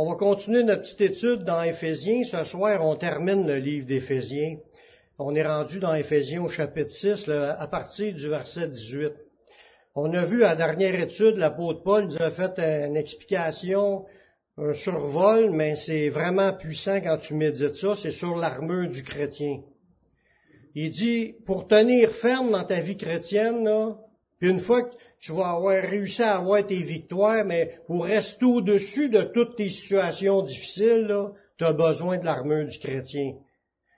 On va continuer notre petite étude dans Éphésiens. Ce soir, on termine le livre d'Éphésiens. On est rendu dans Éphésiens au chapitre 6, à partir du verset 18. On a vu à la dernière étude, l'apôtre Paul nous a fait une explication, un survol, mais c'est vraiment puissant quand tu médites ça, c'est sur l'armure du chrétien. Il dit, pour tenir ferme dans ta vie chrétienne, là, une fois que tu vas avoir réussi à avoir tes victoires, mais pour rester au-dessus de toutes tes situations difficiles, tu as besoin de l'armure du chrétien.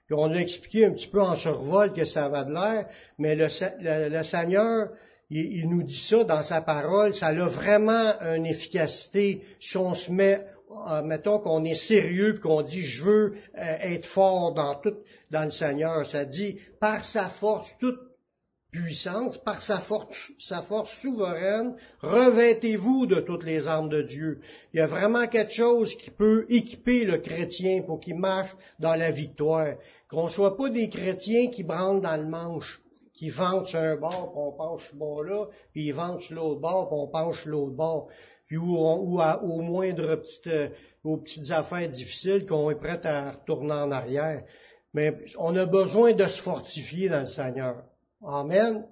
Puis on a expliqué un petit peu en survol que ça va de l'air, mais le, Seigneur, il, nous dit ça dans sa parole, ça a vraiment une efficacité si on se met, euh, mettons qu'on est sérieux qu'on dit je veux euh, être fort dans tout, dans le Seigneur. Ça dit par sa force, toute puissance, par sa force, sa force souveraine, revêtez-vous de toutes les armes de Dieu. Il y a vraiment quelque chose qui peut équiper le chrétien pour qu'il marche dans la victoire. Qu'on soit pas des chrétiens qui brandent dans le manche, qui vendent sur un bord, puis on penche ce bord-là, puis ils vendent sur l'autre bord, puis on penche sur l'autre bord. Puis ou, ou à, au moindre petites, euh, aux petites affaires difficiles qu'on est prêt à retourner en arrière. Mais on a besoin de se fortifier dans le Seigneur. Amen.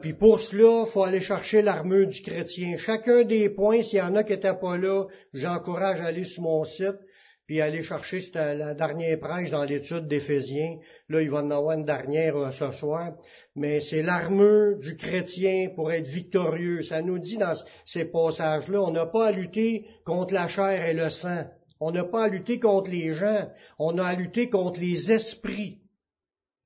Puis pour cela, il faut aller chercher l'armure du chrétien. Chacun des points, s'il y en a qui n'étaient pas là, j'encourage à aller sur mon site, puis aller chercher la dernière prêche dans l'étude d'Éphésiens. Là, il va en avoir une dernière euh, ce soir. Mais c'est l'armure du chrétien pour être victorieux. Ça nous dit dans ces passages-là, on n'a pas à lutter contre la chair et le sang. On n'a pas à lutter contre les gens. On a à lutter contre les esprits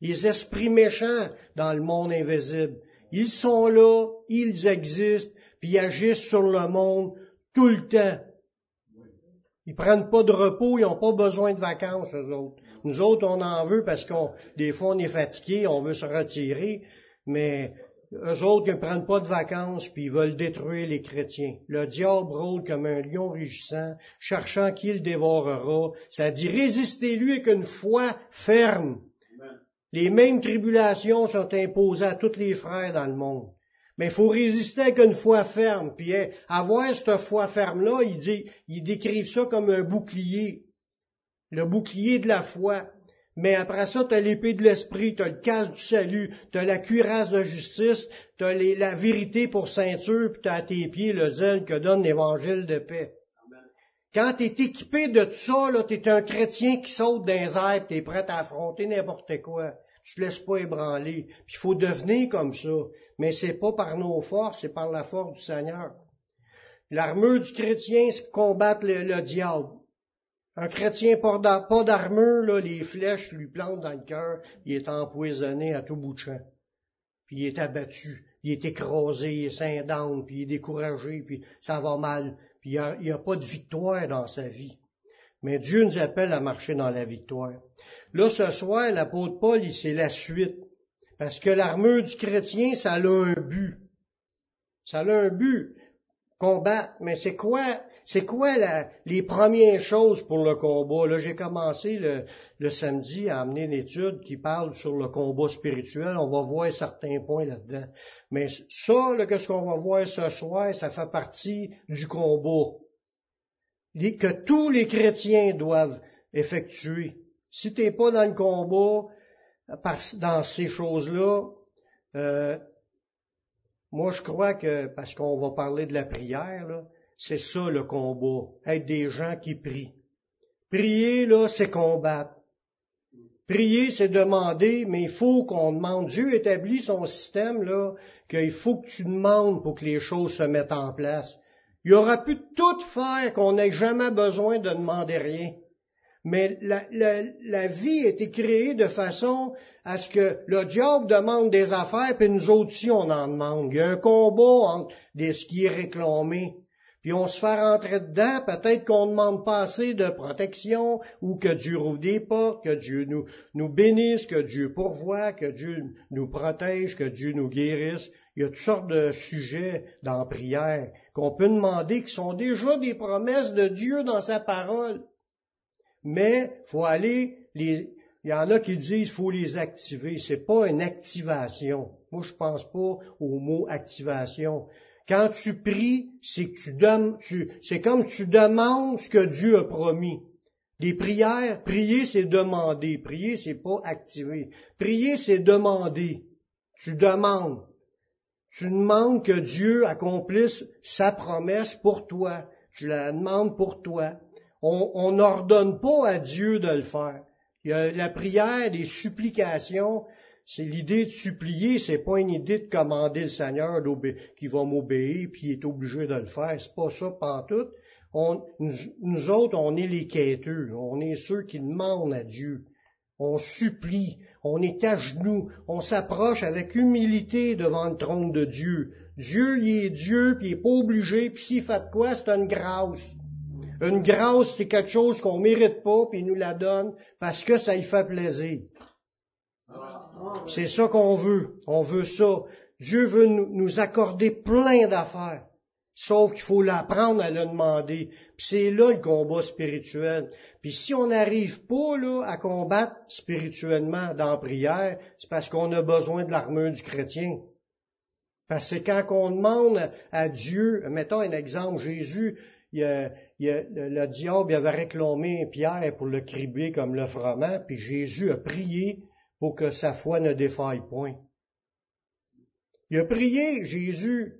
les esprits méchants dans le monde invisible. Ils sont là, ils existent, puis ils agissent sur le monde tout le temps. Ils prennent pas de repos, ils n'ont pas besoin de vacances, eux autres. Nous autres, on en veut parce qu'on, des fois, on est fatigué, on veut se retirer, mais eux autres, ils ne prennent pas de vacances, puis ils veulent détruire les chrétiens. Le diable rôle comme un lion rugissant, cherchant qui le dévorera. Ça dit, résistez-lui avec une foi ferme. Les mêmes tribulations sont imposées à tous les frères dans le monde. Mais il faut résister avec une foi ferme. Puis hein, avoir cette foi ferme-là, il dit, ils décrivent ça comme un bouclier. Le bouclier de la foi. Mais après ça, tu as l'épée de l'esprit, tu as le casque du salut, tu as la cuirasse de justice, tu as la vérité pour ceinture, puis tu as à tes pieds le zèle que donne l'évangile de paix. Quand tu es équipé de tout ça, tu es un chrétien qui saute dans les airs, tu es prêt à affronter n'importe quoi. Tu te laisses pas ébranler. Puis il faut devenir comme ça. Mais c'est pas par nos forces, c'est par la force du Seigneur. L'armure du chrétien, c'est combattre le, diable. Un chrétien pas d'armure, les flèches lui plantent dans le cœur, il est empoisonné à tout bout de champ. Puis il est abattu, il est écrasé, il est puis il est découragé, puis ça va mal puis il n'y a, pas de victoire dans sa vie. Mais Dieu nous appelle à marcher dans la victoire. Là, ce soir, l'apôtre Paul, c'est la suite. Parce que l'armure du chrétien, ça a un but. Ça a un but. Combattre. Mais c'est quoi c'est quoi les premières choses pour le combat? Là, j'ai commencé le, samedi à amener une étude qui parle sur le combat spirituel. On va voir certains points là-dedans. Mais ça, là, ce qu'on va voir ce soir, ça fait partie du combat que tous les chrétiens doivent effectuer. Si tu n'es pas dans le combat, dans ces choses-là, euh, moi je crois que, parce qu'on va parler de la prière, là, c'est ça le combat, être des gens qui prient. Prier, là, c'est combattre. Prier, c'est demander, mais il faut qu'on demande. Dieu établit son système, là, qu'il faut que tu demandes pour que les choses se mettent en place. Il aura pu tout faire qu'on n'ait jamais besoin de demander rien. Mais la, la, vie a été créée de façon à ce que le diable demande des affaires, puis nous autres aussi on en demande. Il y a un combat entre ce qui est réclamé puis on se fait rentrer dedans, peut-être qu'on demande pas assez de protection, ou que Dieu rouvre des portes, que Dieu nous, bénisse, que Dieu pourvoie, que Dieu nous protège, que Dieu nous guérisse. Il y a toutes sortes de sujets dans la prière qu'on peut demander qui sont déjà des promesses de Dieu dans sa parole. Mais faut aller les, il y en a qui disent faut les activer. C'est pas une activation. Moi, je pense pas au mot activation. Quand tu pries, c'est que tu, tu c'est comme tu demandes ce que Dieu a promis. Les prières, prier c'est demander, prier c'est pas activer. Prier c'est demander. Tu demandes. Tu demandes que Dieu accomplisse sa promesse pour toi. Tu la demandes pour toi. On n'ordonne pas à Dieu de le faire. La prière, les supplications, c'est l'idée de supplier, c'est pas une idée de commander le Seigneur qui va m'obéir puis il est obligé de le faire. C'est pas ça pantoute. On, nous, autres, on est les quêteux. On est ceux qui demandent à Dieu. On supplie. On est à genoux. On s'approche avec humilité devant le trône de Dieu. Dieu, il est Dieu, puis il est pas obligé, puis s'il fait quoi, c'est une grâce. Une grâce, c'est quelque chose qu'on mérite pas, puis il nous la donne parce que ça y fait plaisir. C'est ça qu'on veut. On veut ça. Dieu veut nous accorder plein d'affaires. Sauf qu'il faut l'apprendre à le demander. Puis c'est là le combat spirituel. Puis si on n'arrive pas là à combattre spirituellement dans prière, c'est parce qu'on a besoin de l'armure du chrétien. Parce que quand on demande à Dieu, mettons un exemple, Jésus, il le, diable avait réclamé Pierre pour le cribler comme le froment, puis Jésus a prié pour que sa foi ne défaille point. Il a prié, Jésus.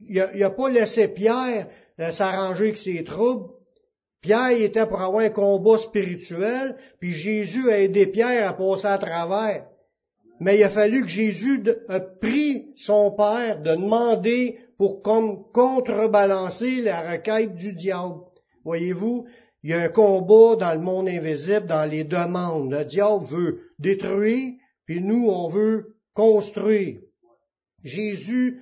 Il n'a pas laissé Pierre euh, s'arranger avec ses troubles. Pierre était pour avoir un combat spirituel, puis Jésus a aidé Pierre à passer à travers. Mais il a fallu que Jésus a pris son Père de demander pour comme contrebalancer la requête du diable. Voyez-vous, il y a un combat dans le monde invisible, dans les demandes. Le diable veut détruire, puis nous, on veut construire. Jésus,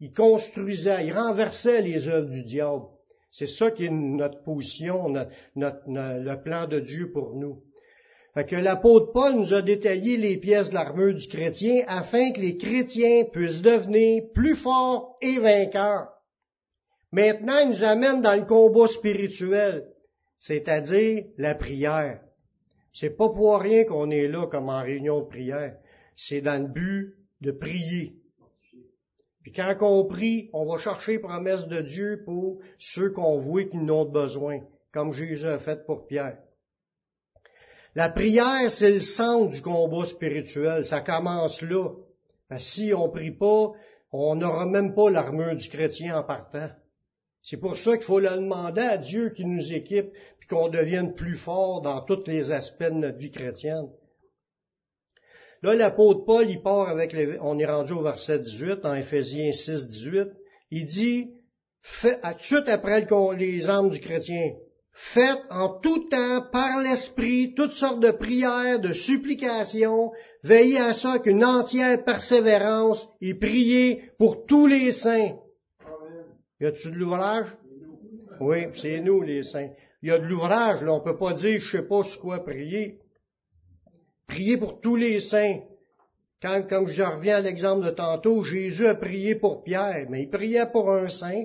il construisait, il renversait les œuvres du diable. C'est ça qui est notre position, notre, le plan de Dieu pour nous. Fait que l'apôtre Paul nous a détaillé les pièces de l'armure du chrétien afin que les chrétiens puissent devenir plus forts et vainqueurs. Maintenant, il nous amène dans le combat spirituel c'est-à-dire la prière. C'est pas pour rien qu'on est là comme en réunion de prière. C'est dans le but de prier. Puis quand on prie, on va chercher promesse de Dieu pour ceux qu'on voit qui n'ont besoin, comme Jésus a fait pour Pierre. La prière, c'est le centre du combat spirituel. Ça commence là. si on prie pas, on n'aura même pas l'armure du chrétien en partant. C'est pour ça qu'il faut le demander à Dieu qui nous équipe, puis qu'on devienne plus fort dans tous les aspects de notre vie chrétienne. Là, l'apôtre Paul, il part avec les, on est rendu au verset 18, en Éphésiens 6, 18. Il dit, fait, à, tout après les armes du chrétien, faites en tout temps, par l'Esprit, toutes sortes de prières, de supplications, veillez à ça qu'une entière persévérance et priez pour tous les saints. Y a-tu de l'ouvrage? Oui, c'est nous les saints. Il y a de l'ouvrage, là, on peut pas dire je sais pas sur quoi prier. Prier pour tous les saints. Quand, comme je reviens à l'exemple de tantôt, Jésus a prié pour Pierre, mais il priait pour un saint,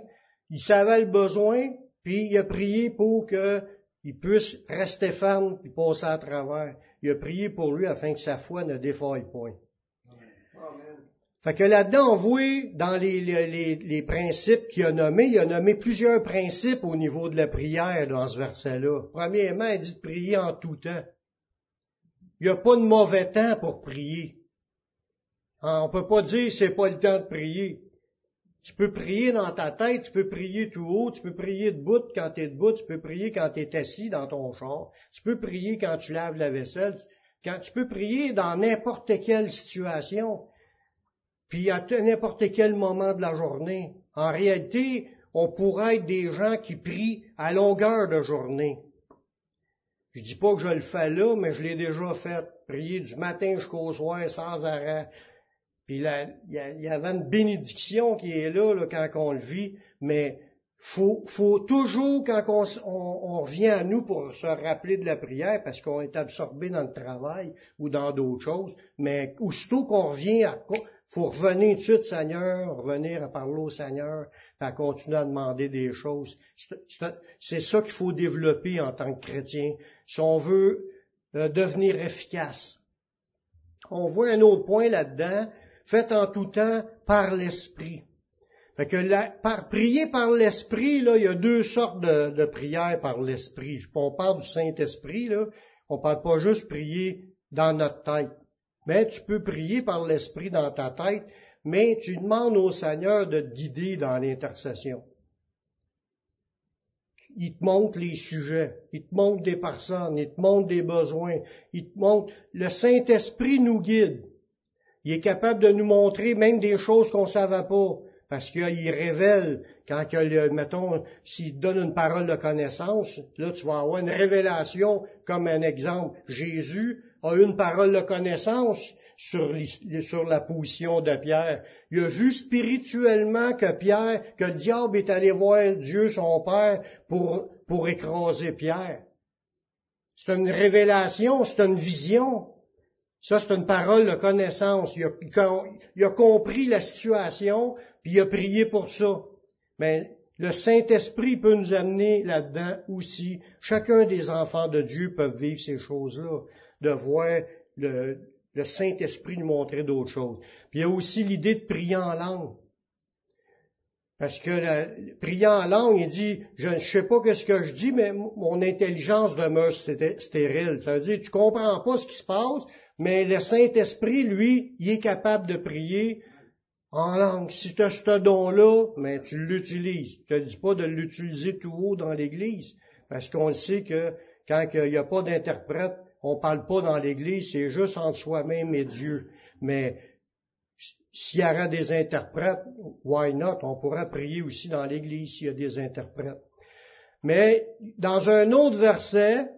il savait le besoin, puis il a prié pour qu'il puisse rester ferme et passer à travers. Il a prié pour lui afin que sa foi ne défaille point. Fait que là-dedans, on dans les, les, les principes qu'il a nommés, il a nommé plusieurs principes au niveau de la prière dans ce verset-là. Premièrement, il dit de prier en tout temps. Il n'y a pas de mauvais temps pour prier. On peut pas dire c'est pas le temps de prier. Tu peux prier dans ta tête, tu peux prier tout haut, tu peux prier debout quand tu es debout, tu peux prier quand tu es assis dans ton char, tu peux prier quand tu laves la vaisselle, quand tu peux prier dans n'importe quelle situation puis à n'importe quel moment de la journée. En réalité, on pourrait être des gens qui prient à longueur de journée. Je dis pas que je le fais là, mais je l'ai déjà fait. Prier du matin jusqu'au soir sans arrêt. Puis il y, avait une bénédiction qui est là, là quand on le vit, mais faut, faut toujours, quand on, on, revient à nous pour se rappeler de la prière, parce qu'on est absorbé dans le travail ou dans d'autres choses, mais aussitôt qu'on revient à, faut revenir tout de suite, Seigneur, revenir à parler au Seigneur, à continuer à demander des choses. C'est ça qu'il faut développer en tant que chrétien, si on veut euh, devenir efficace. On voit un autre point là-dedans, fait en tout temps par l'Esprit. Fait que par, prier par l'Esprit, là, il y a deux sortes de, de prières par l'Esprit. On parle du Saint-Esprit, là. On parle pas juste prier dans notre tête. Mais tu peux prier par l'Esprit dans ta tête, mais tu demandes au Seigneur de te guider dans l'intercession. Il te montre les sujets, il te montre des personnes, il te montre des besoins, il te montre... Le Saint-Esprit nous guide. Il est capable de nous montrer même des choses qu'on ne savait pas. Parce qu'il révèle, quand, mettons, s'il donne une parole de connaissance, là tu vas avoir une révélation, comme un exemple. Jésus a une parole de connaissance sur, la position de Pierre. Il a vu spirituellement que Pierre, que le diable est allé voir Dieu son Père pour, écraser Pierre. C'est une révélation, c'est une vision. Ça, c'est une parole de connaissance. Il a, il a compris la situation, puis il a prié pour ça. Mais le Saint-Esprit peut nous amener là-dedans aussi. Chacun des enfants de Dieu peuvent vivre ces choses-là, de voir le, Saint-Esprit nous montrer d'autres choses. Puis il y a aussi l'idée de prier en langue. Parce que prier en langue, il dit, je ne sais pas ce que je dis, mais mon intelligence demeure stérile. Ça veut dire, tu comprends pas ce qui se passe, mais le Saint-Esprit, lui, il est capable de prier en langue. Si tu as ce don-là, mais tu l'utilises. Je te dis pas de l'utiliser tout haut dans l'Église, parce qu'on sait que quand il n'y a pas d'interprète, on parle pas dans l'Église, c'est juste entre soi-même et Dieu. Mais s'il y aurait des interprètes, why not? On pourrait prier aussi dans l'Église s'il y a des interprètes. Mais dans un autre verset,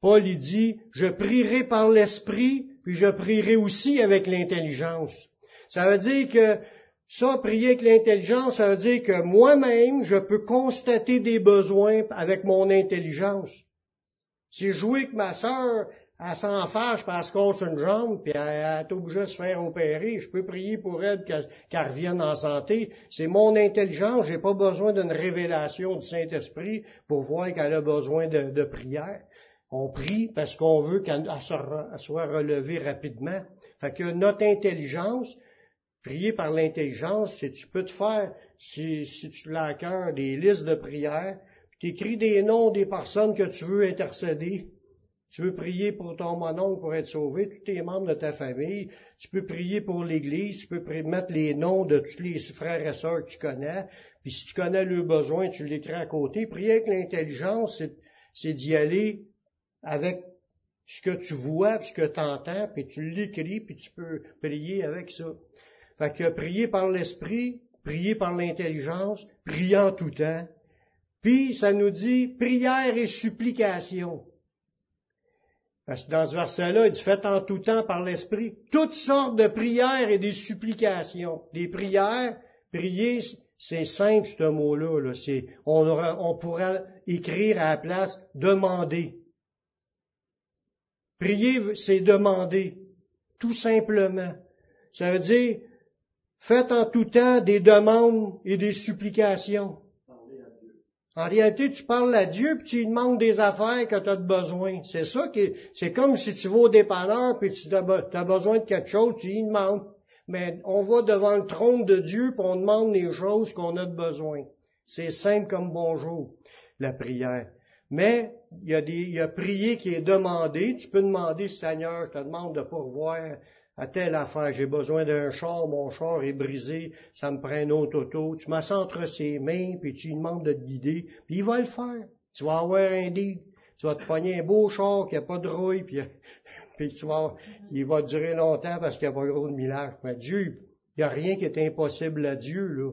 Paul dit, je prierai par l'Esprit, puis je prierai aussi avec l'intelligence. Ça veut dire que ça, prier avec l'intelligence, ça veut dire que moi-même, je peux constater des besoins avec mon intelligence. Si je joue avec ma sœur, elle s'en fâche parce qu'elle casse une jambe, puis elle, est obligée de se faire opérer. Je peux prier pour elle qu'elle revienne en santé. C'est mon intelligence, j'ai pas besoin d'une révélation du Saint-Esprit pour voir qu'elle a besoin de, prière. On prie parce qu'on veut qu'elle soit relevée rapidement. Fait que notre intelligence, prier par l'intelligence, c'est tu peux te faire, si, si tu l'as à cœur, des listes de prières, tu écris des noms des personnes que tu veux intercéder, tu veux prier pour ton mononcle pour être sauvé, tous tes membres de ta famille. Tu peux prier pour l'Église, tu peux mettre les noms de tous les frères et sœurs que tu connais. Puis si tu connais leurs besoins, tu l'écris à côté. Prier avec l'intelligence, c'est d'y aller avec ce que tu vois, ce que tu entends, puis tu l'écris, puis tu peux prier avec ça. Fait que prier par l'esprit, prier par l'intelligence, prier en tout temps. Puis ça nous dit prière et supplication. Parce que dans ce verset-là, il dit faites en tout temps par l'Esprit toutes sortes de prières et des supplications. Des prières, prier, c'est simple ce mot-là. C'est, on, on pourra écrire à la place demander. Prier, c'est demander, tout simplement. Ça veut dire, faites en tout temps des demandes et des supplications. En réalité, tu parles à Dieu puis tu lui demandes des affaires que tu as besoin. C'est ça qui c'est comme si tu vas au dépanneur puis tu as, besoin de quelque chose, tu lui demandes. Mais on va devant le trône de Dieu puis on demande les choses qu'on a de besoin. C'est simple comme bonjour, la prière. Mais il y a des, il y a prier qui est demandé. Tu peux demander, Seigneur, je te demande de pourvoir à telle affaire, j'ai besoin d'un char, mon char est brisé, ça me prend un autre auto. Tu m'as entre ses mains, puis tu lui demandes de te guider, puis il va le faire. Tu vas avoir un deal. Tu vas te pogner un beau char qui n'a pas de rouille, puis, puis tu vas, il va durer longtemps parce qu'il n'y a pas gros de millage. Mais Dieu, il n'y a rien qui est impossible à Dieu, là.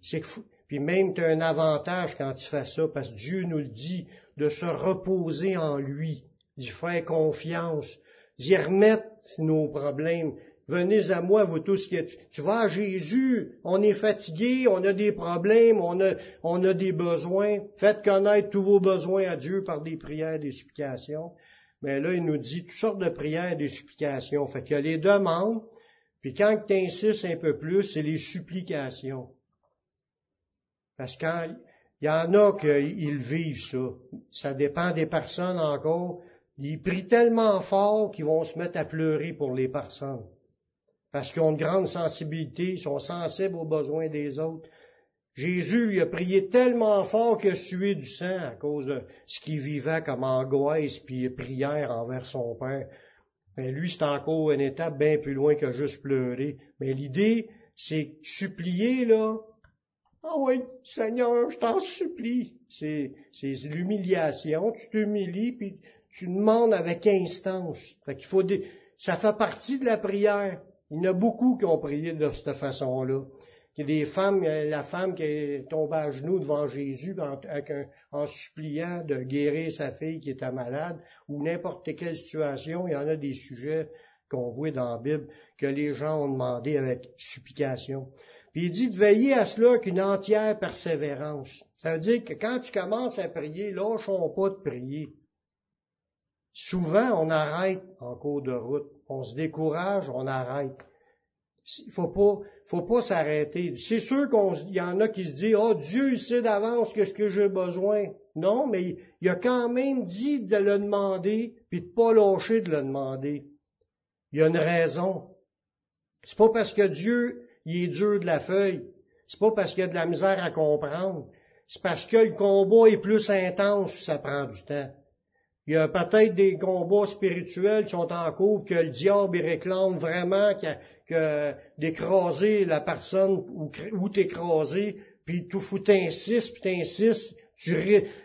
C'est Puis même tu as un avantage quand tu fais ça, parce que Dieu nous le dit, de se reposer en lui, d'y faire confiance, d'y remettre nos problèmes. Venez à moi, vous tous qui êtes... Tu vas à Jésus, on est fatigué, on a des problèmes, on a, on a des besoins. Faites connaître tous vos besoins à Dieu par des prières, des supplications. Mais là, il nous dit toutes sortes de prières, des supplications. Fait a les demandes, puis quand tu insistes un peu plus, c'est les supplications. Parce qu'il y en a qu'ils vivent ça. Ça dépend des personnes encore. Ils prient tellement fort qu'ils vont se mettre à pleurer pour les personnes. Parce qu'ils ont une grande sensibilité, ils sont sensibles aux besoins des autres. Jésus lui a prié tellement fort qu'il a sué du sang à cause de ce qu'il vivait comme angoisse puis prière envers son Père. Mais lui, c'est encore une étape bien plus loin que juste pleurer. Mais l'idée, c'est supplier, là. Ah oui, Seigneur, je t'en supplie. C'est, c'est l'humiliation. Tu t'humilies, puis tu demandes avec instance. Fait qu'il faut ça fait partie de la prière. Il y en a beaucoup qui ont prié de cette façon-là. Il y a des femmes, la femme qui est tombée à genoux devant Jésus en, suppliant de guérir sa fille qui était malade, ou n'importe quelle situation, il y en a des sujets qu'on voit dans la Bible que les gens ont demandé avec supplication. Puis il dit de veiller à cela qu'une entière persévérance. Ça veut dire que quand tu commences à prier, lâchons pas de prier. Souvent, on arrête en cours de route. On se décourage, on arrête. Il faut pas, faut pas s'arrêter. C'est sûr qu'il y en a qui se disent, oh, Dieu, sait d'avance qu'est-ce que j'ai besoin. Non, mais il a quand même dit de le demander, puis de pas lâcher de le demander. Il y a une raison. C'est pas parce que Dieu, il est dur de la feuille. C'est pas parce qu'il y a de la misère à comprendre. C'est parce que le combat est plus intense, ça prend du temps. Il y a peut-être des combats spirituels qui sont en cours que le diable réclame vraiment que, d'écraser la personne ou, ou t'écraser, puis tout fou t'insistes, puis t'insistes. Tu,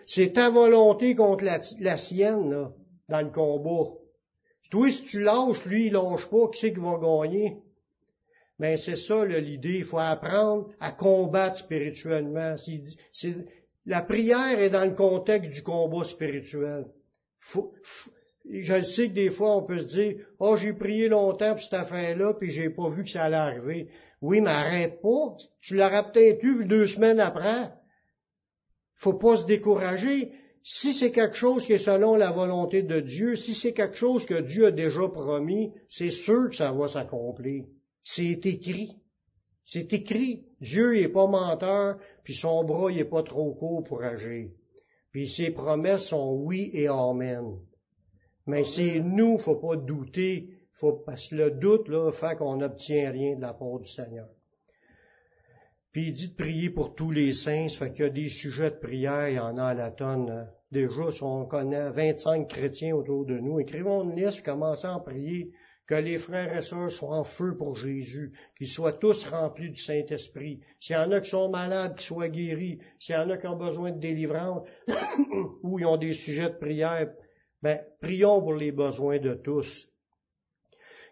c'est ta volonté contre la, sienne, là, dans le combat. Toi, si tu lâches, lui, il lâche pas, qui c'est qui va gagner? Mais c'est ça l'idée. Il faut apprendre à combattre spirituellement. la prière est dans le contexte du combat spirituel je sais que des fois, on peut se dire, oh, j'ai prié longtemps pour cette affaire-là, puis j'ai pas vu que ça allait arriver. Oui, mais arrête pas. Tu l'auras peut-être eu deux semaines après. Faut pas se décourager. Si c'est quelque chose qui est selon la volonté de Dieu, si c'est quelque chose que Dieu a déjà promis, c'est sûr que ça va s'accomplir. C'est écrit. C'est écrit. Dieu n'est pas menteur, puis son bras n'est pas trop court pour agir. Puis ses promesses sont oui et amen. Mais c'est nous, faut pas douter, faut, parce que le doute, là, fait qu'on n'obtient rien de la part du Seigneur. Puis il dit de prier pour tous les saints, ça fait qu'il y a des sujets de prière, il y en a à la tonne. Déjà, si on connaît 25 chrétiens autour de nous, écrivons une liste, commençons à prier que les frères et sœurs soient en feu pour Jésus, qu'ils soient tous remplis du Saint-Esprit. S'il y en a qui sont malades, qu'ils soient guéris. S'il y en a qui ont besoin de délivrance ou ils ont des sujets de prière, ben, prions pour les besoins de tous.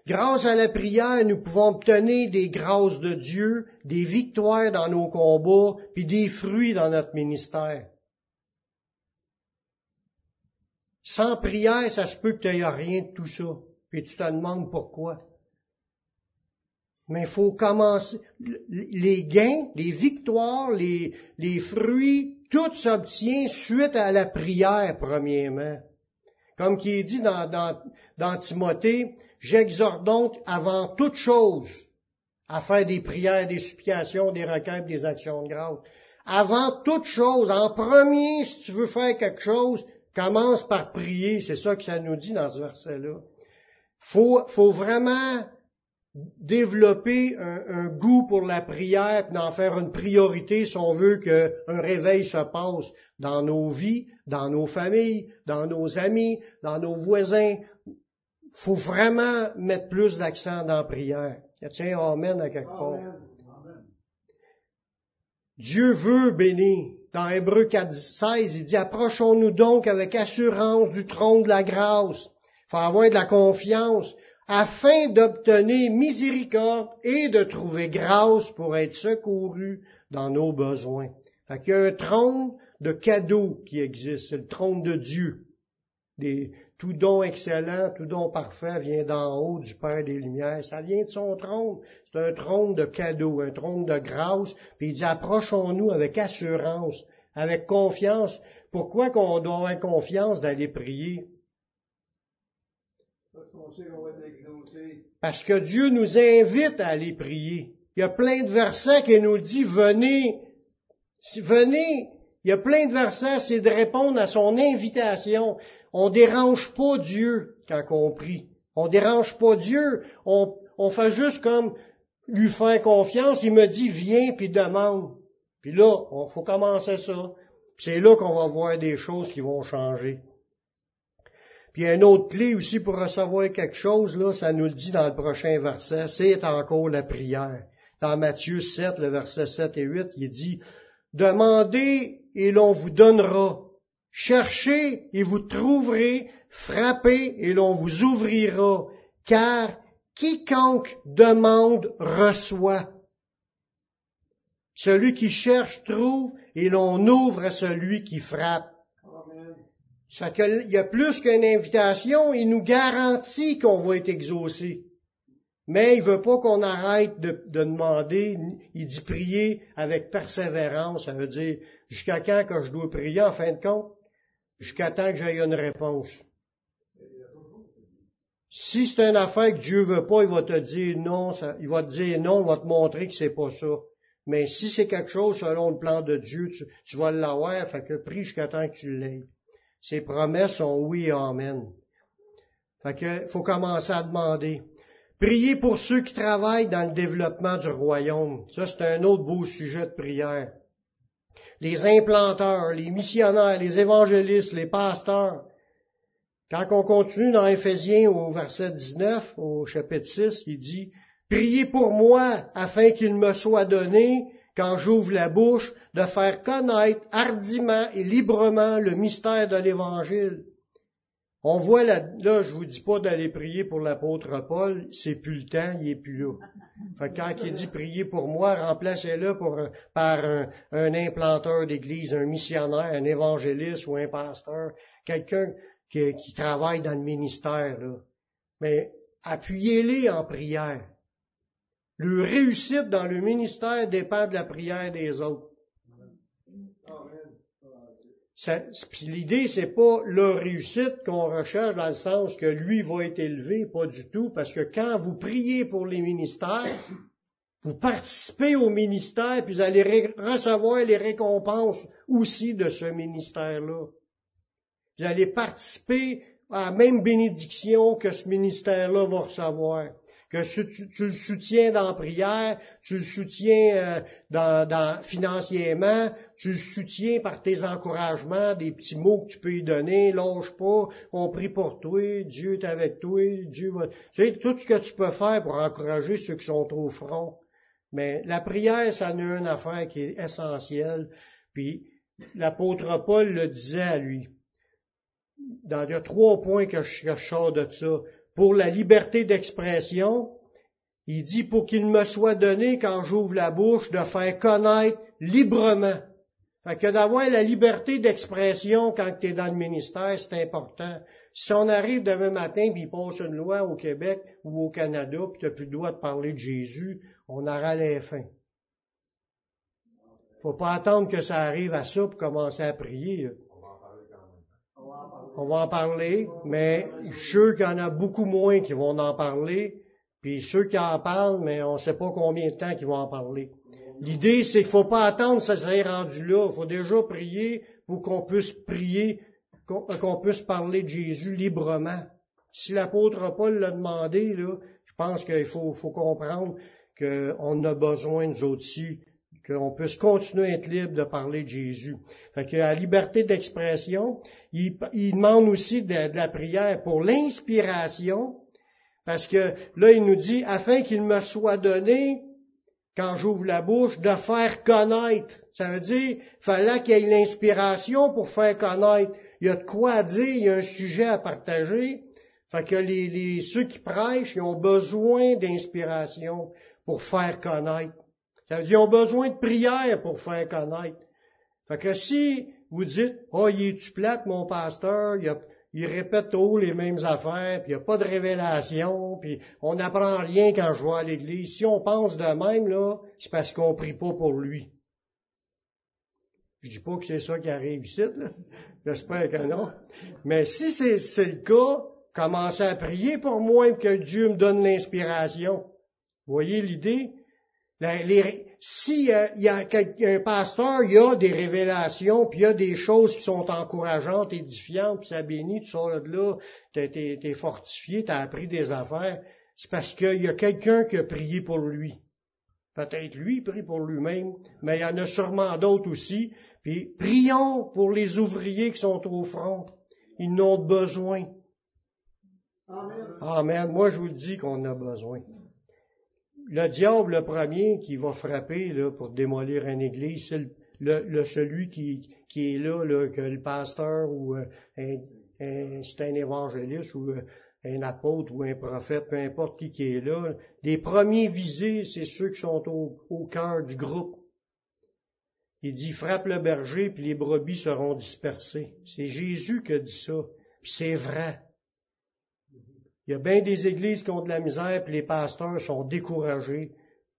Grâce à la prière, nous pouvons obtenir des grâces de Dieu, des victoires dans nos combats, puis des fruits dans notre ministère. Sans prière, ça se peut que tu n'aies rien de tout ça puis tu te demandes pourquoi. Mais il faut commencer. Les gains, les victoires, les, les fruits, tout s'obtient suite à la prière, premièrement. Comme qui est dit dans, dans, dans Timothée, j'exhorte donc avant toute chose à faire des prières, des supplications, des requêtes, des actions de grâce. Avant toute chose, en premier, si tu veux faire quelque chose, commence par prier. C'est ça que ça nous dit dans ce verset-là faut, faut vraiment développer un, goût pour la prière, et d'en faire une priorité si on veut qu'un réveil se passe dans nos vies, dans nos familles, dans nos amis, dans nos voisins. faut vraiment mettre plus d'accent dans la prière. Tiens, Amen à quelque part. Dieu veut bénir. Dans Hébreu 4, 16, il dit, approchons-nous donc avec assurance du trône de la grâce faut avoir de la confiance afin d'obtenir miséricorde et de trouver grâce pour être secouru dans nos besoins. Fait qu'il y a un trône de cadeaux qui existe, c'est le trône de Dieu. tout don excellent, tout don parfait vient d'en haut du Père des Lumières. Ça vient de son trône. C'est un trône de cadeaux, un trône de grâce. Puis il dit, approchons-nous avec assurance, avec confiance. Pourquoi qu'on doit avoir confiance d'aller prier? Parce que Dieu nous invite à aller prier. Il y a plein de versets qui nous dit venez, venez. Il y a plein de versets, c'est de répondre à son invitation. On dérange pas Dieu quand on prie. On dérange pas Dieu. On, on fait juste comme lui faire confiance. Il me dit viens puis demande. Puis là, il faut commencer ça. C'est là qu'on va voir des choses qui vont changer. Puis une autre clé aussi pour recevoir quelque chose, là, ça nous le dit dans le prochain verset, c'est encore la prière. Dans Matthieu 7, le verset 7 et 8, il dit, Demandez et l'on vous donnera. Cherchez et vous trouverez. Frappez et l'on vous ouvrira. Car quiconque demande reçoit. Celui qui cherche trouve et l'on ouvre à celui qui frappe. Il y a plus qu'une invitation, il nous garantit qu'on va être exaucé. Mais il veut pas qu'on arrête de, demander, il dit prier avec persévérance, ça veut dire jusqu'à quand que je dois prier en fin de compte? Jusqu'à temps que j'aie une réponse. Si c'est une affaire que Dieu veut pas, il va te dire non, il va te dire non, il va te montrer que c'est pas ça. Mais si c'est quelque chose selon le plan de Dieu, tu, tu vas l'avoir, fait que prie jusqu'à temps que tu l'aies. Ses promesses sont oui et amen. Fait que, faut commencer à demander. Priez pour ceux qui travaillent dans le développement du royaume. Ça, c'est un autre beau sujet de prière. Les implanteurs, les missionnaires, les évangélistes, les pasteurs. Quand on continue dans Éphésiens au verset 19, au chapitre 6, il dit, Priez pour moi afin qu'il me soit donné quand j'ouvre la bouche, de faire connaître hardiment et librement le mystère de l'Évangile. On voit là, là, je vous dis pas d'aller prier pour l'apôtre Paul, c'est plus le temps, il est plus là. Fait quand il dit prier pour moi, remplacez-le par un, implanteur d'église, un missionnaire, un évangéliste ou un pasteur, quelqu'un qui, qui, travaille dans le ministère, là. Mais appuyez-les en prière. Le réussite dans le ministère dépend de la prière des autres. L'idée, c'est pas leur réussite qu'on recherche dans le sens que lui va être élevé, pas du tout, parce que quand vous priez pour les ministères, vous participez au ministère, puis vous allez recevoir les récompenses aussi de ce ministère-là. Vous allez participer à la même bénédiction que ce ministère-là va recevoir que tu, le soutiens dans la prière, tu le soutiens euh, dans, financièrement, tu le soutiens par tes encouragements, des petits mots que tu peux lui donner, lâche pas, on prie pour toi, Dieu est avec toi, Dieu va... Tu sais, tout ce que tu peux faire pour encourager ceux qui sont au front. Mais la prière, ça n'est une affaire qui est essentielle. Puis l'apôtre Paul le disait à lui. Dans, il y a trois points que je, que je sors de ça pour la liberté d'expression, il dit pour qu'il me soit donné quand j'ouvre la bouche de faire connaître librement. Fait que d'avoir la liberté d'expression quand tu es dans le ministère, c'est important. Si on arrive demain matin puis il passe une loi au Québec ou au Canada puis tu n'as plus le droit de parler de Jésus, on aura les fins. Faut pas attendre que ça arrive à ça pour commencer à prier on va en parler, mais sûr qu'il y en a beaucoup moins qui vont en parler, puis ceux qui en parlent, mais on ne sait pas combien de temps qu'ils vont en parler. L'idée, c'est qu'il ne faut pas attendre que ça soit rendu là. Il faut déjà prier pour qu'on puisse prier, qu'on puisse parler de Jésus librement. Si l'apôtre Paul l'a demandé, là, je pense qu'il faut, faut comprendre qu'on a besoin, nous aussi, qu'on puisse continuer à être libre de parler de Jésus. Fait que la liberté d'expression, il, demande aussi de, la prière pour l'inspiration, parce que là, il nous dit, afin qu'il me soit donné, quand j'ouvre la bouche, de faire connaître. Ça veut dire, fallait qu'il y ait l'inspiration pour faire connaître. Il y a de quoi dire, il y a un sujet à partager. Fait que les, ceux qui prêchent, ils ont besoin d'inspiration pour faire connaître. Ça ont besoin de prière pour faire connaître. Fait que si vous dites, oh, il est-tu plate, mon pasteur, il, répète tout les mêmes affaires, puis il n'y a pas de révélation, puis on n'apprend rien quand je vais à l'église. Si on pense de même, là, c'est parce qu'on prie pas pour lui. Je dis pas que c'est ça qui arrive ici. J'espère que non. Mais si c'est, le cas, commencez à prier pour moi que Dieu me donne l'inspiration. Vous voyez l'idée? Si il y a un pasteur, il y a des révélations, puis il y a des choses qui sont encourageantes, édifiantes, puis ça bénit, tu sors de là, t'es es, fortifié, tu as appris des affaires, c'est parce qu'il y a quelqu'un qui a prié pour lui. Peut-être lui prie pour lui-même, mais il y en a sûrement d'autres aussi. Puis prions pour les ouvriers qui sont au front. Ils n'ont besoin. Amen. Amen. Moi, je vous dis qu'on a besoin. Le diable, le premier qui va frapper là, pour démolir une église, c'est le, celui qui, est là, que le pasteur ou euh, c'est un évangéliste ou euh, un apôtre ou un prophète, peu importe qui qui est là, les premiers visés, c'est ceux qui sont au, cœur du groupe. Il dit, frappe le berger, puis les brebis seront dispersées. C'est Jésus qui a dit ça. C'est vrai. Il y a bien des églises qui ont de la misère, puis les pasteurs sont découragés.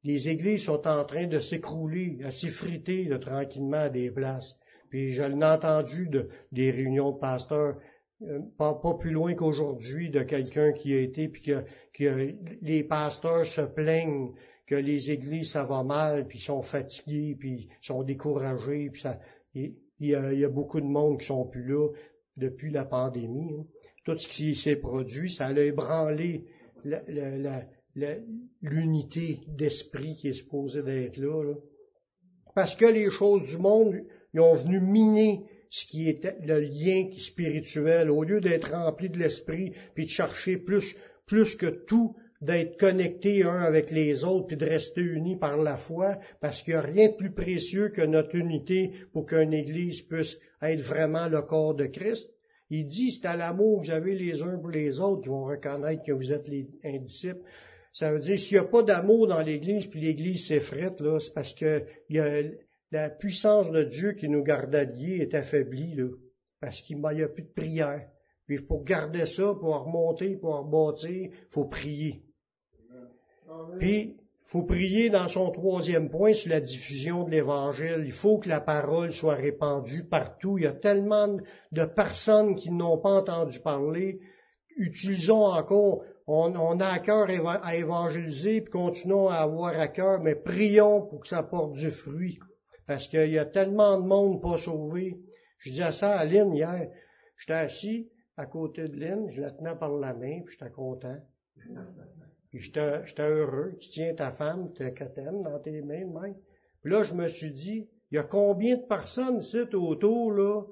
Les églises sont en train de s'écrouler, à s'effriter tranquillement à des places. Puis je l'ai entendu de, des réunions de pasteurs. Euh, pas, plus loin qu'aujourd'hui de quelqu'un qui a été, puis que, les pasteurs se plaignent que les églises, ça va mal, puis sont fatigués, puis sont découragés, puis ça, il, y a, beaucoup de monde qui sont plus là depuis la pandémie. Hein. Tout ce qui s'est produit, ça a ébranlé l'unité d'esprit qui est supposée d'être là, Parce que les choses du monde, ils ont venu miner ce qui est le lien spirituel, au lieu d'être rempli de l'esprit, puis de chercher plus, plus que tout, d'être connecté un avec les autres, puis de rester unis par la foi, parce qu'il n'y a rien de plus précieux que notre unité pour qu'une Église puisse être vraiment le corps de Christ. Il dit, c'est à l'amour que vous avez les uns pour les autres qui vont reconnaître que vous êtes les, un disciple. Ça veut dire, s'il n'y a pas d'amour dans l'Église, puis l'Église s'effrite, là, c'est parce que il y a la puissance de Dieu qui nous gardait liés est affaiblie, là, parce qu'il n'y a plus de prière. Puis pour garder ça, pour remonter, pour rebâtir, il faut prier. Puis, faut prier dans son troisième point sur la diffusion de l'Évangile. Il faut que la parole soit répandue partout. Il y a tellement de personnes qui n'ont pas entendu parler. Utilisons encore, on, a à cœur à évangéliser, puis continuons à avoir à cœur, mais prions pour que ça porte du fruit parce qu'il y a tellement de monde pas sauvé. Je disais ça à Lynn hier. J'étais assis à côté de Lynn, je la tenais par la main, puis j'étais content. Puis j'étais heureux. Tu tiens ta femme, que t'aimes dans tes mains, même. Puis là, je me suis dit, il y a combien de personnes ici autour, là,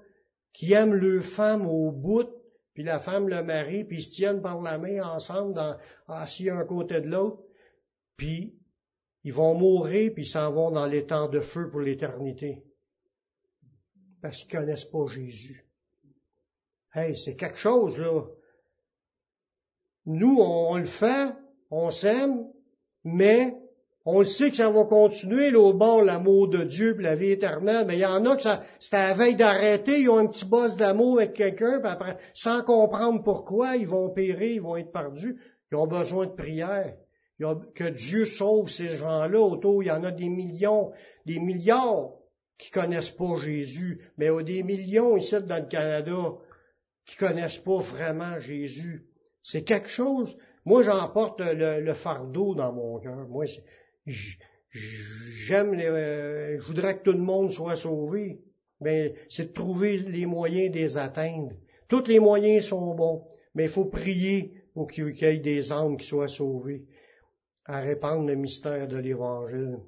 qui aiment leur femme au bout, puis la femme le mari, puis ils se tiennent par la main ensemble, dans, assis un côté de l'autre, puis ils vont mourir puis ils s'en vont dans les temps de feu pour l'éternité. Parce qu'ils connaissent pas Jésus. Hey, c'est quelque chose, là. Nous, on, le fait, on s'aime, mais on sait que ça va continuer, là, au bord, l'amour de Dieu la vie éternelle. Mais il y en a que c'est à la veille d'arrêter, ils ont un petit boss d'amour avec quelqu'un, puis après, sans comprendre pourquoi, ils vont périr, ils vont être perdus. Ils ont besoin de prière que Dieu sauve ces gens-là autour. Il y en a des millions, des milliards qui connaissent pas Jésus, mais il y a des millions ici dans le Canada qui connaissent pas vraiment Jésus. C'est quelque chose. Moi, j'emporte le, fardeau dans mon cœur. Moi, j'aime, euh, je voudrais que tout le monde soit sauvé. Mais c'est de trouver les moyens de les atteindre. Tous les moyens sont bons, mais il faut prier pour qu'il y ait des âmes qui soient sauvées à répandre le mystère de l'Évangile.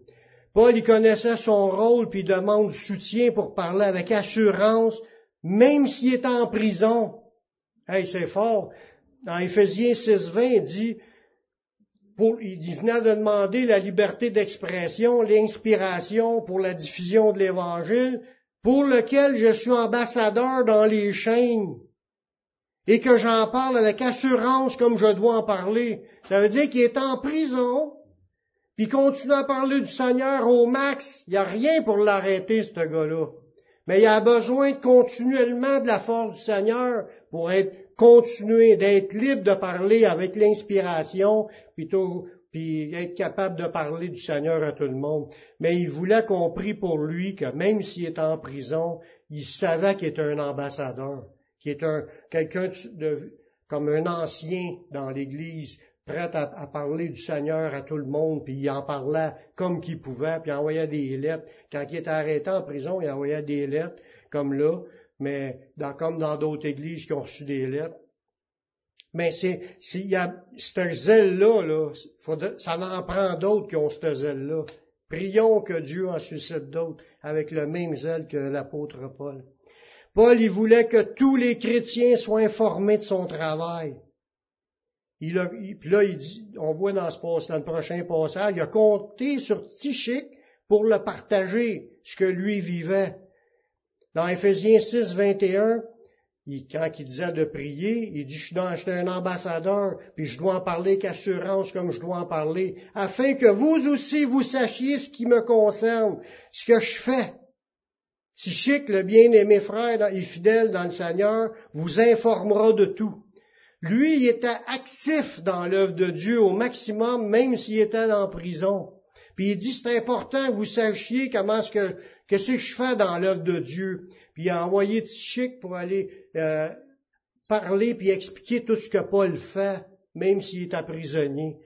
Paul, il connaissait son rôle, puis il demande du soutien pour parler avec assurance, même s'il est en prison. Hey, c'est fort. Dans Éphésiens 6.20, il dit, pour, il venait de demander la liberté d'expression, l'inspiration pour la diffusion de l'Évangile, pour lequel je suis ambassadeur dans les chaînes et que j'en parle avec assurance comme je dois en parler. Ça veut dire qu'il est en prison, puis continue à parler du Seigneur au max. Il n'y a rien pour l'arrêter, ce gars-là. Mais il a besoin continuellement de la force du Seigneur pour être continuer, d'être libre de parler avec l'inspiration, puis, puis être capable de parler du Seigneur à tout le monde. Mais il voulait qu'on prie pour lui, que même s'il est en prison, il savait qu'il était un ambassadeur qui est un quelqu'un de, comme un ancien dans l'Église, prêt à, parler du Seigneur à tout le monde, puis il en parlait comme qu'il pouvait, puis il envoyait des lettres. Quand il était arrêté en prison, il envoyait des lettres, comme là, mais comme dans d'autres églises qui ont reçu des lettres. Mais c'est, s'il y a ce zèle-là, là, ça en prend d'autres qui ont ce zèle-là. Prions que Dieu en suscite d'autres avec le même zèle que l'apôtre Paul. Paul, il voulait que tous les chrétiens soient informés de son travail. Puis là, il dit, on voit dans, ce, dans le prochain passage, il a compté sur Tichic pour le partager, ce que lui vivait. Dans Ephésiens 6, 21, il, quand il disait de prier, il dit, je suis, un ambassadeur, puis je dois en parler qu'assurance comme je dois en parler, afin que vous aussi vous sachiez ce qui me concerne, ce que je fais. Si chic, le bien-aimé frère et fidèle dans le Seigneur, vous informera de tout. Lui, il était actif dans l'œuvre de Dieu au maximum, même s'il était en prison. Puis il dit, c'est important que vous sachiez comment ce que, que ce que je fais dans l'œuvre de Dieu. Puis il a envoyé Tichic pour aller euh, parler puis expliquer tout ce que Paul fait, même s'il est emprisonné.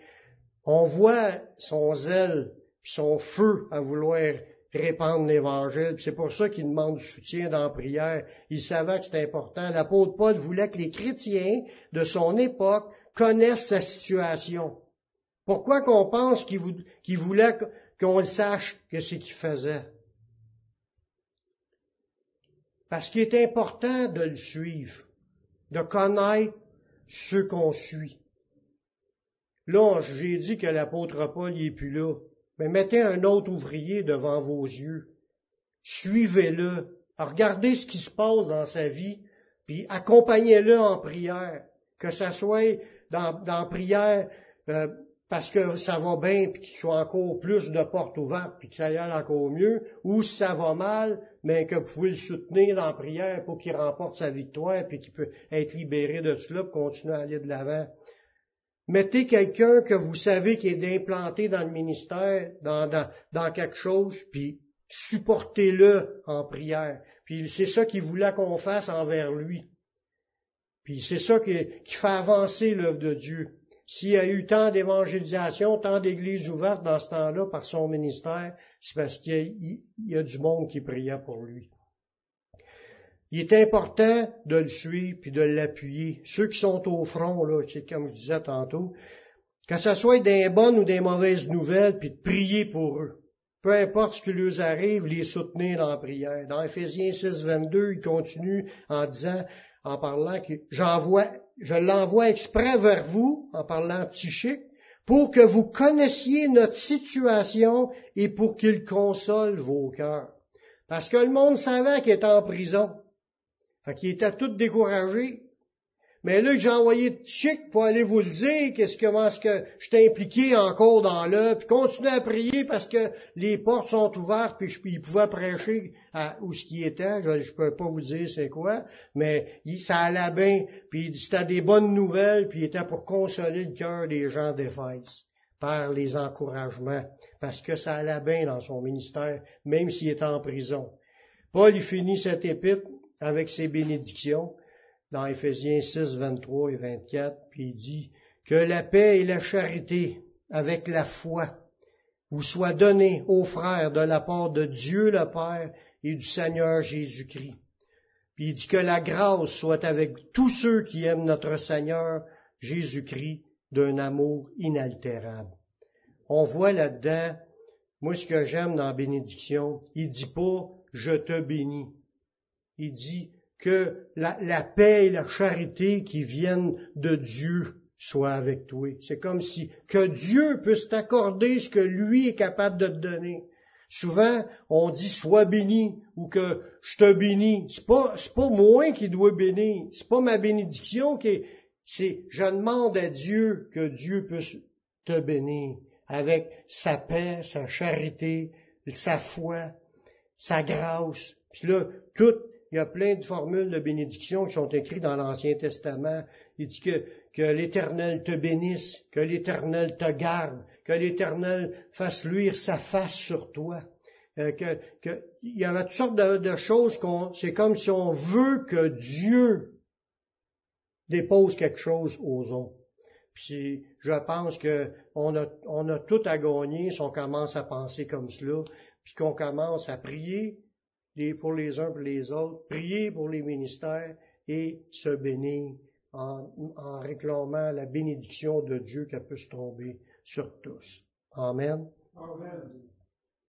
On voit son zèle, son feu à vouloir répandre l'Évangile. C'est pour ça qu'il demande du soutien dans la prière. Il savait que c'était important. L'apôtre Paul voulait que les chrétiens de son époque connaissent sa situation. Pourquoi qu'on pense qu'il voulait qu'on le sache que c'est qu'il faisait? Parce qu'il est important de le suivre, de connaître ceux qu'on suit. Là, j'ai dit que l'apôtre Paul n'est plus là. Mais mettez un autre ouvrier devant vos yeux. Suivez-le. Regardez ce qui se passe dans sa vie, puis accompagnez-le en prière. Que ça soit dans, la prière euh, parce que ça va bien, puis qu'il soit encore plus de portes ouvertes, puis que ça y aille encore mieux, ou si ça va mal, mais que vous pouvez le soutenir la prière pour qu'il remporte sa victoire, puis qu'il peut être libéré de cela pour continuer à aller de l'avant. Mettez quelqu'un que vous savez qui est implanté dans le ministère, dans, dans, dans quelque chose, puis supportez-le en prière. Puis c'est ça qu'il voulait qu'on fasse envers lui. Puis c'est ça qui, qui fait avancer l'œuvre de Dieu. S'il y a eu tant d'évangélisation, tant d'églises ouvertes dans ce temps-là par son ministère, c'est parce qu'il y, a du monde qui priait pour lui. Il est important de le suivre puis de l'appuyer. Ceux qui sont au front, là, comme je disais tantôt, que ce soit des bonnes ou des mauvaises nouvelles, puis de prier pour eux. Peu importe ce qui leur arrive, les soutenir dans la prière. Dans Ephésiens 6, 22, il continue en disant, en parlant que j'envoie je l'envoie exprès vers vous, en parlant Tichique, pour que vous connaissiez notre situation et pour qu'il console vos cœurs. Parce que le monde savait qu'il était en prison. Fait qu'il était tout découragé. Mais là, j'ai envoyé chic pour aller vous le dire, qu'est-ce que, comment est-ce que je t'ai impliqué encore dans le, puis continuez à prier parce que les portes sont ouvertes, puis, je, il pouvait prêcher à, où ce qui était, je ne peux pas vous dire c'est quoi, mais ça allait bien, puis c'était des bonnes nouvelles, puis il était pour consoler le cœur des gens d'Éphèse par les encouragements, parce que ça allait bien dans son ministère, même s'il était en prison. Paul, il finit cette épître avec ses bénédictions, dans Ephésiens 6, 23 et 24, puis il dit que la paix et la charité avec la foi vous soient données aux frères de la part de Dieu le Père et du Seigneur Jésus-Christ. Puis il dit que la grâce soit avec tous ceux qui aiment notre Seigneur Jésus-Christ d'un amour inaltérable. On voit là-dedans, moi ce que j'aime dans la bénédiction, il dit pas je te bénis. Il dit que la, paix et la charité qui viennent de Dieu soient avec toi. C'est comme si que Dieu puisse t'accorder ce que lui est capable de te donner. Souvent, on dit sois béni ou que je te bénis. C'est pas, c'est pas moi qui dois bénir. C'est pas ma bénédiction qui est, c'est, je demande à Dieu que Dieu puisse te bénir avec sa paix, sa charité, sa foi, sa grâce. Puis là, tout il y a plein de formules de bénédiction qui sont écrites dans l'Ancien Testament. Il dit que, que l'Éternel te bénisse, que l'Éternel te garde, que l'Éternel fasse luire sa face sur toi. Euh, que, que, il y a toutes sortes de, choses qu'on, c'est comme si on veut que Dieu dépose quelque chose aux autres. Puis je pense que on a, on a tout à gagner si on commence à penser comme cela, puis qu'on commence à prier, pour les uns pour les autres, prier pour les ministères et se bénir en, réclamant la bénédiction de Dieu qui peut se tomber sur tous. Amen.